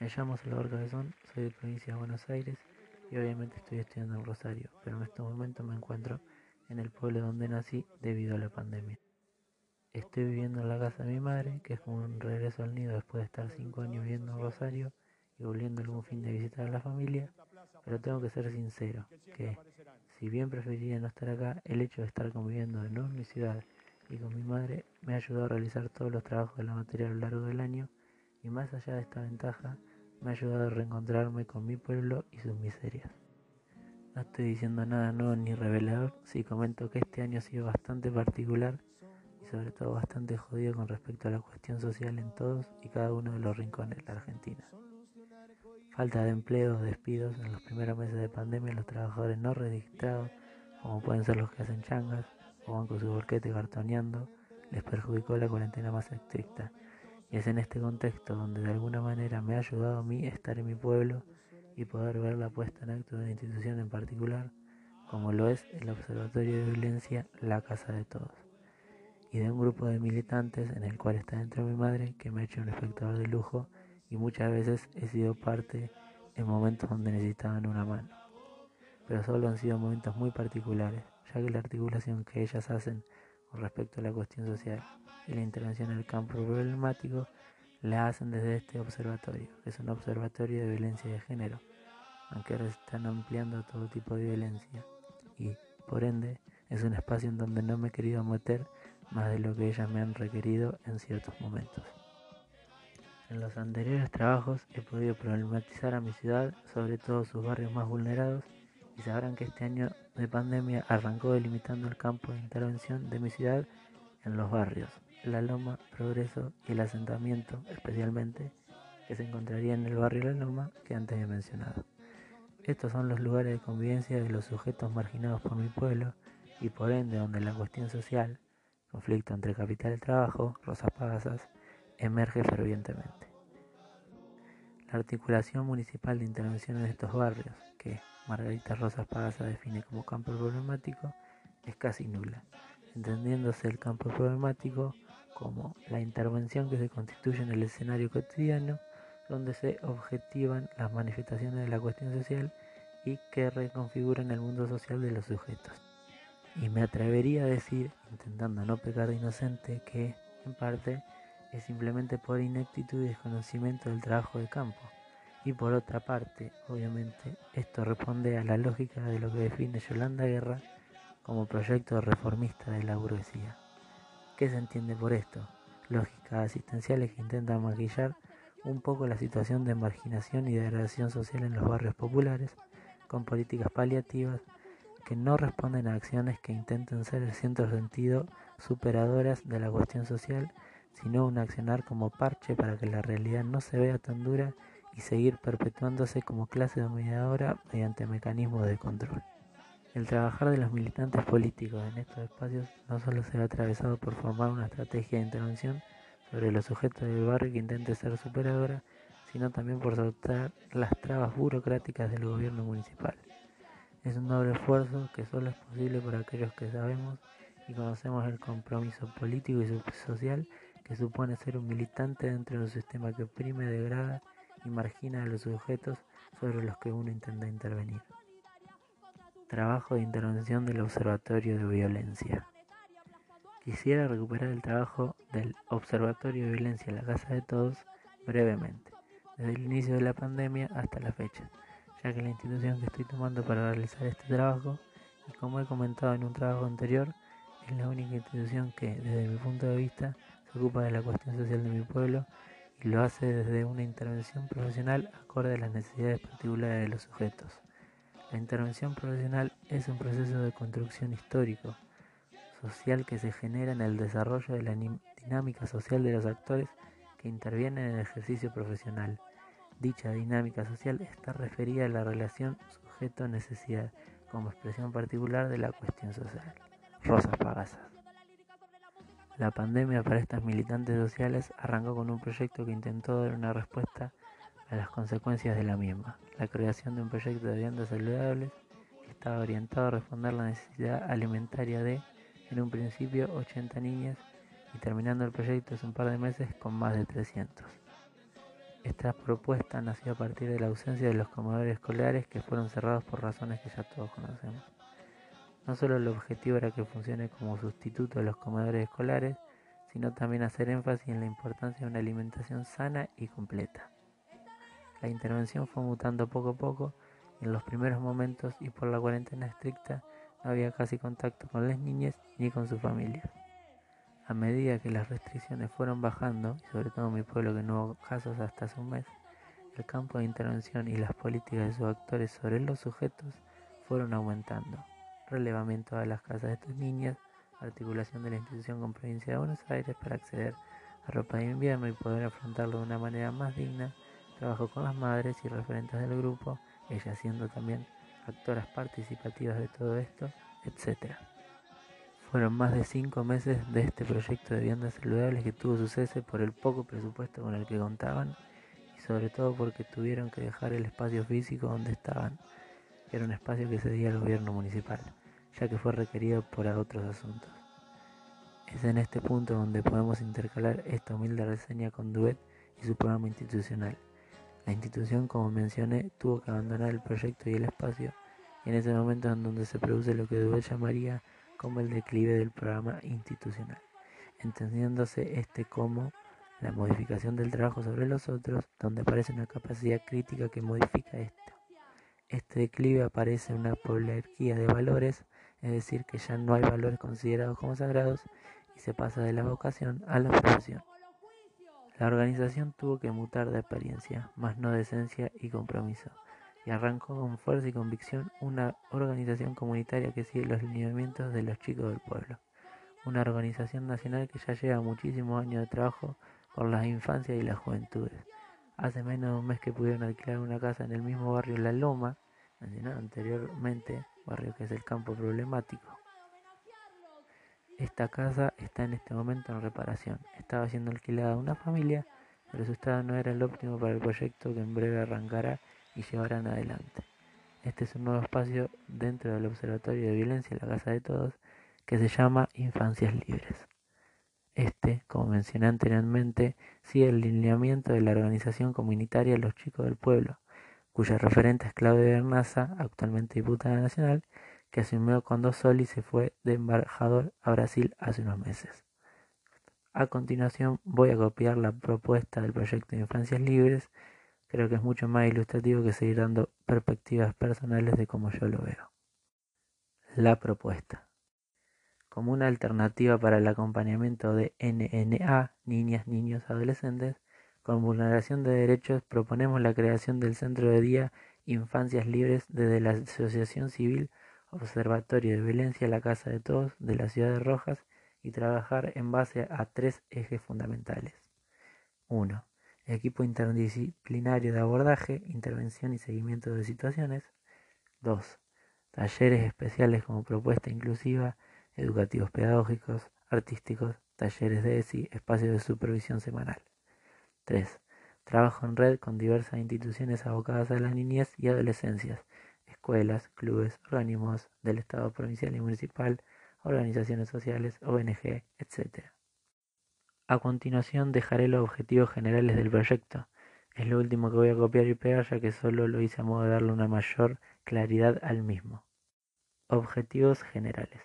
Me llamo Salvador Cabezón, soy de provincia de Buenos Aires y obviamente estoy estudiando en Rosario, pero en estos momentos me encuentro en el pueblo donde nací debido a la pandemia. Estoy viviendo en la casa de mi madre, que es como un regreso al nido después de estar cinco años viviendo en Rosario y volviendo algún fin de visitar a la familia, pero tengo que ser sincero, que si bien preferiría no estar acá, el hecho de estar conviviendo de nuevo en mi ciudad y con mi madre me ha ayudado a realizar todos los trabajos de la materia a lo largo del año y más allá de esta ventaja, me ha ayudado a reencontrarme con mi pueblo y sus miserias. No estoy diciendo nada nuevo ni revelador si comento que este año ha sido bastante particular y sobre todo bastante jodido con respecto a la cuestión social en todos y cada uno de los rincones de la Argentina. Falta de empleo, despidos, en los primeros meses de pandemia los trabajadores no registrados, como pueden ser los que hacen changas o van con su bolquete cartoneando, les perjudicó la cuarentena más estricta y es en este contexto donde de alguna manera me ha ayudado a mí estar en mi pueblo y poder ver la puesta en acto de una institución en particular, como lo es el Observatorio de Violencia La Casa de Todos, y de un grupo de militantes en el cual está dentro mi madre, que me ha hecho un espectador de lujo y muchas veces he sido parte en momentos donde necesitaban una mano. Pero solo han sido momentos muy particulares, ya que la articulación que ellas hacen respecto a la cuestión social y la intervención en el campo problemático la hacen desde este observatorio, es un observatorio de violencia de género, aunque ahora están ampliando todo tipo de violencia y, por ende, es un espacio en donde no me he querido meter más de lo que ellas me han requerido en ciertos momentos. En los anteriores trabajos he podido problematizar a mi ciudad, sobre todo sus barrios más vulnerados, y sabrán que este año de pandemia arrancó delimitando el campo de intervención de mi ciudad en los barrios, la Loma, Progreso y el asentamiento especialmente, que se encontraría en el barrio La Loma que antes he mencionado. Estos son los lugares de convivencia de los sujetos marginados por mi pueblo y por ende donde la cuestión social, conflicto entre capital y trabajo, Rosas Pagasas, emerge fervientemente. La articulación municipal de intervención en estos barrios, que Margarita Rosas Pagasa define como campo problemático, es casi nula, entendiéndose el campo problemático como la intervención que se constituye en el escenario cotidiano donde se objetivan las manifestaciones de la cuestión social y que reconfiguran el mundo social de los sujetos. Y me atrevería a decir, intentando no pecar de inocente, que, en parte, es simplemente por ineptitud y desconocimiento del trabajo de campo. Y por otra parte, obviamente, esto responde a la lógica de lo que define Yolanda Guerra como proyecto reformista de la burguesía. ¿Qué se entiende por esto? Lógicas asistenciales que intentan maquillar un poco la situación de marginación y degradación social en los barrios populares, con políticas paliativas que no responden a acciones que intenten ser el centro sentido superadoras de la cuestión social, sino un accionar como parche para que la realidad no se vea tan dura y seguir perpetuándose como clase dominadora mediante mecanismos de control. El trabajar de los militantes políticos en estos espacios no solo se ha atravesado por formar una estrategia de intervención sobre los sujetos del barrio que intente ser superadora, sino también por soltar las trabas burocráticas del gobierno municipal. Es un doble esfuerzo que solo es posible por aquellos que sabemos y conocemos el compromiso político y social que supone ser un militante dentro de un sistema que oprime, degrada y margina a los sujetos sobre los que uno intenta intervenir. Trabajo de intervención del Observatorio de Violencia. Quisiera recuperar el trabajo del Observatorio de Violencia en la Casa de Todos brevemente, desde el inicio de la pandemia hasta la fecha, ya que la institución que estoy tomando para realizar este trabajo, y como he comentado en un trabajo anterior, es la única institución que, desde mi punto de vista, se ocupa de la cuestión social de mi pueblo y lo hace desde una intervención profesional acorde a las necesidades particulares de los sujetos. La intervención profesional es un proceso de construcción histórico, social que se genera en el desarrollo de la dinámica social de los actores que intervienen en el ejercicio profesional. Dicha dinámica social está referida a la relación sujeto-necesidad como expresión particular de la cuestión social. Rosa Pagasa. La pandemia para estas militantes sociales arrancó con un proyecto que intentó dar una respuesta a las consecuencias de la misma, la creación de un proyecto de viviendas saludables que estaba orientado a responder la necesidad alimentaria de, en un principio, 80 niñas y terminando el proyecto hace un par de meses con más de 300. Esta propuesta nació a partir de la ausencia de los comedores escolares que fueron cerrados por razones que ya todos conocemos. No solo el objetivo era que funcione como sustituto de los comedores escolares, sino también hacer énfasis en la importancia de una alimentación sana y completa. La intervención fue mutando poco a poco y en los primeros momentos y por la cuarentena estricta no había casi contacto con las niñas ni con sus familias. A medida que las restricciones fueron bajando, y sobre todo en mi pueblo que no hubo casos hasta hace un mes, el campo de intervención y las políticas de sus actores sobre los sujetos fueron aumentando. Relevamiento a las casas de estas niñas, articulación de la institución con provincia de Buenos Aires para acceder a ropa de invierno y poder afrontarlo de una manera más digna, trabajo con las madres y referentes del grupo, ellas siendo también actoras participativas de todo esto, etc. Fueron más de cinco meses de este proyecto de viviendas saludables que tuvo su cese por el poco presupuesto con el que contaban y sobre todo porque tuvieron que dejar el espacio físico donde estaban, que era un espacio que cedía al gobierno municipal, ya que fue requerido por otros asuntos. Es en este punto donde podemos intercalar esta humilde reseña con Duet y su programa institucional. La institución, como mencioné, tuvo que abandonar el proyecto y el espacio, y en ese momento en donde se produce lo que Duet llamaría como el declive del programa institucional, entendiéndose este como la modificación del trabajo sobre los otros, donde aparece una capacidad crítica que modifica esto. Este declive aparece una polarquía de valores, es decir, que ya no hay valores considerados como sagrados y se pasa de la vocación a la profesión. La organización tuvo que mutar de apariencia, más no de esencia y compromiso y arrancó con fuerza y convicción una organización comunitaria que sigue los lineamientos de los chicos del pueblo. Una organización nacional que ya lleva muchísimos años de trabajo por las infancias y las juventudes. Hace menos de un mes que pudieron alquilar una casa en el mismo barrio La Loma, mencionado anteriormente, barrio que es el campo problemático. Esta casa está en este momento en reparación. Estaba siendo alquilada a una familia, pero su estado no era el óptimo para el proyecto que en breve arrancará y llevarán adelante. Este es un nuevo espacio dentro del Observatorio de Violencia la Casa de Todos que se llama Infancias Libres. Este, como mencioné anteriormente, sigue el lineamiento de la organización comunitaria Los Chicos del Pueblo, cuya referente es Claudia Bernaza, actualmente diputada nacional, que asumió cuando Soli se fue de embajador a Brasil hace unos meses. A continuación voy a copiar la propuesta del proyecto de Infancias Libres Creo que es mucho más ilustrativo que seguir dando perspectivas personales de cómo yo lo veo. La propuesta. Como una alternativa para el acompañamiento de NNA, niñas, niños, adolescentes, con vulneración de derechos, proponemos la creación del Centro de Día Infancias Libres desde la Asociación Civil Observatorio de Violencia La Casa de Todos de la Ciudad de Rojas y trabajar en base a tres ejes fundamentales. 1 equipo interdisciplinario de abordaje, intervención y seguimiento de situaciones. 2. Talleres especiales como propuesta inclusiva, educativos pedagógicos, artísticos, talleres de ESI, espacios de supervisión semanal. 3. Trabajo en red con diversas instituciones abocadas a la niñez y adolescencias, escuelas, clubes, organismos del Estado provincial y municipal, organizaciones sociales, ONG, etc. A continuación dejaré los objetivos generales del proyecto. Es lo último que voy a copiar y pegar ya que solo lo hice a modo de darle una mayor claridad al mismo. Objetivos generales.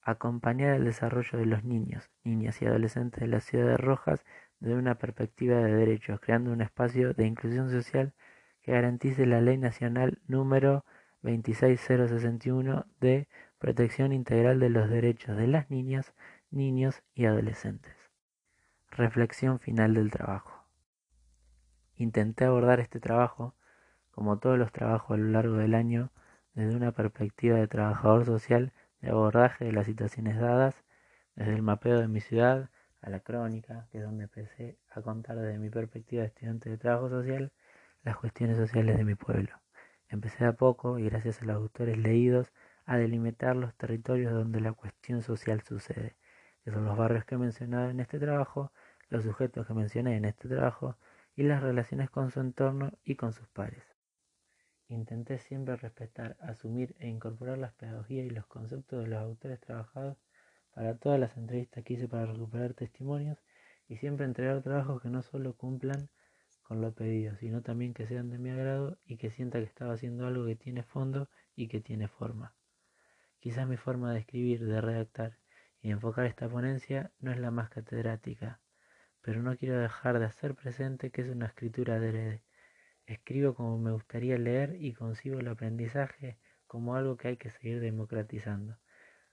Acompañar el desarrollo de los niños, niñas y adolescentes de la ciudad de Rojas desde una perspectiva de derechos, creando un espacio de inclusión social que garantice la Ley Nacional número 26061 de protección integral de los derechos de las niñas, niños y adolescentes. Reflexión final del trabajo. Intenté abordar este trabajo, como todos los trabajos a lo largo del año, desde una perspectiva de trabajador social de abordaje de las situaciones dadas, desde el mapeo de mi ciudad a la crónica, que es donde empecé a contar desde mi perspectiva de estudiante de trabajo social las cuestiones sociales de mi pueblo. Empecé a poco y gracias a los autores leídos a delimitar los territorios donde la cuestión social sucede, que son los barrios que he mencionado en este trabajo los sujetos que mencioné en este trabajo y las relaciones con su entorno y con sus pares. Intenté siempre respetar, asumir e incorporar las pedagogías y los conceptos de los autores trabajados para todas las entrevistas que hice para recuperar testimonios y siempre entregar trabajos que no solo cumplan con lo pedido, sino también que sean de mi agrado y que sienta que estaba haciendo algo que tiene fondo y que tiene forma. Quizás mi forma de escribir, de redactar y de enfocar esta ponencia no es la más catedrática, pero no quiero dejar de hacer presente que es una escritura adrede. Escribo como me gustaría leer y concibo el aprendizaje como algo que hay que seguir democratizando.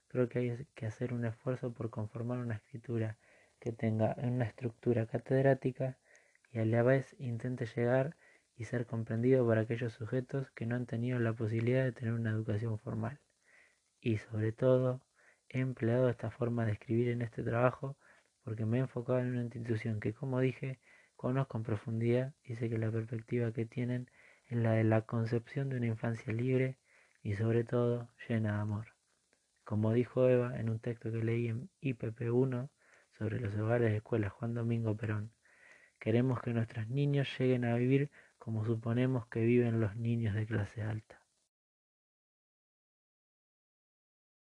Creo que hay que hacer un esfuerzo por conformar una escritura que tenga una estructura catedrática y a la vez intente llegar y ser comprendido por aquellos sujetos que no han tenido la posibilidad de tener una educación formal. Y sobre todo, he empleado esta forma de escribir en este trabajo porque me he enfocado en una institución que, como dije, conozco en profundidad y sé que la perspectiva que tienen es la de la concepción de una infancia libre y sobre todo llena de amor. Como dijo Eva en un texto que leí en IPP1 sobre los hogares de escuela Juan Domingo Perón, queremos que nuestros niños lleguen a vivir como suponemos que viven los niños de clase alta.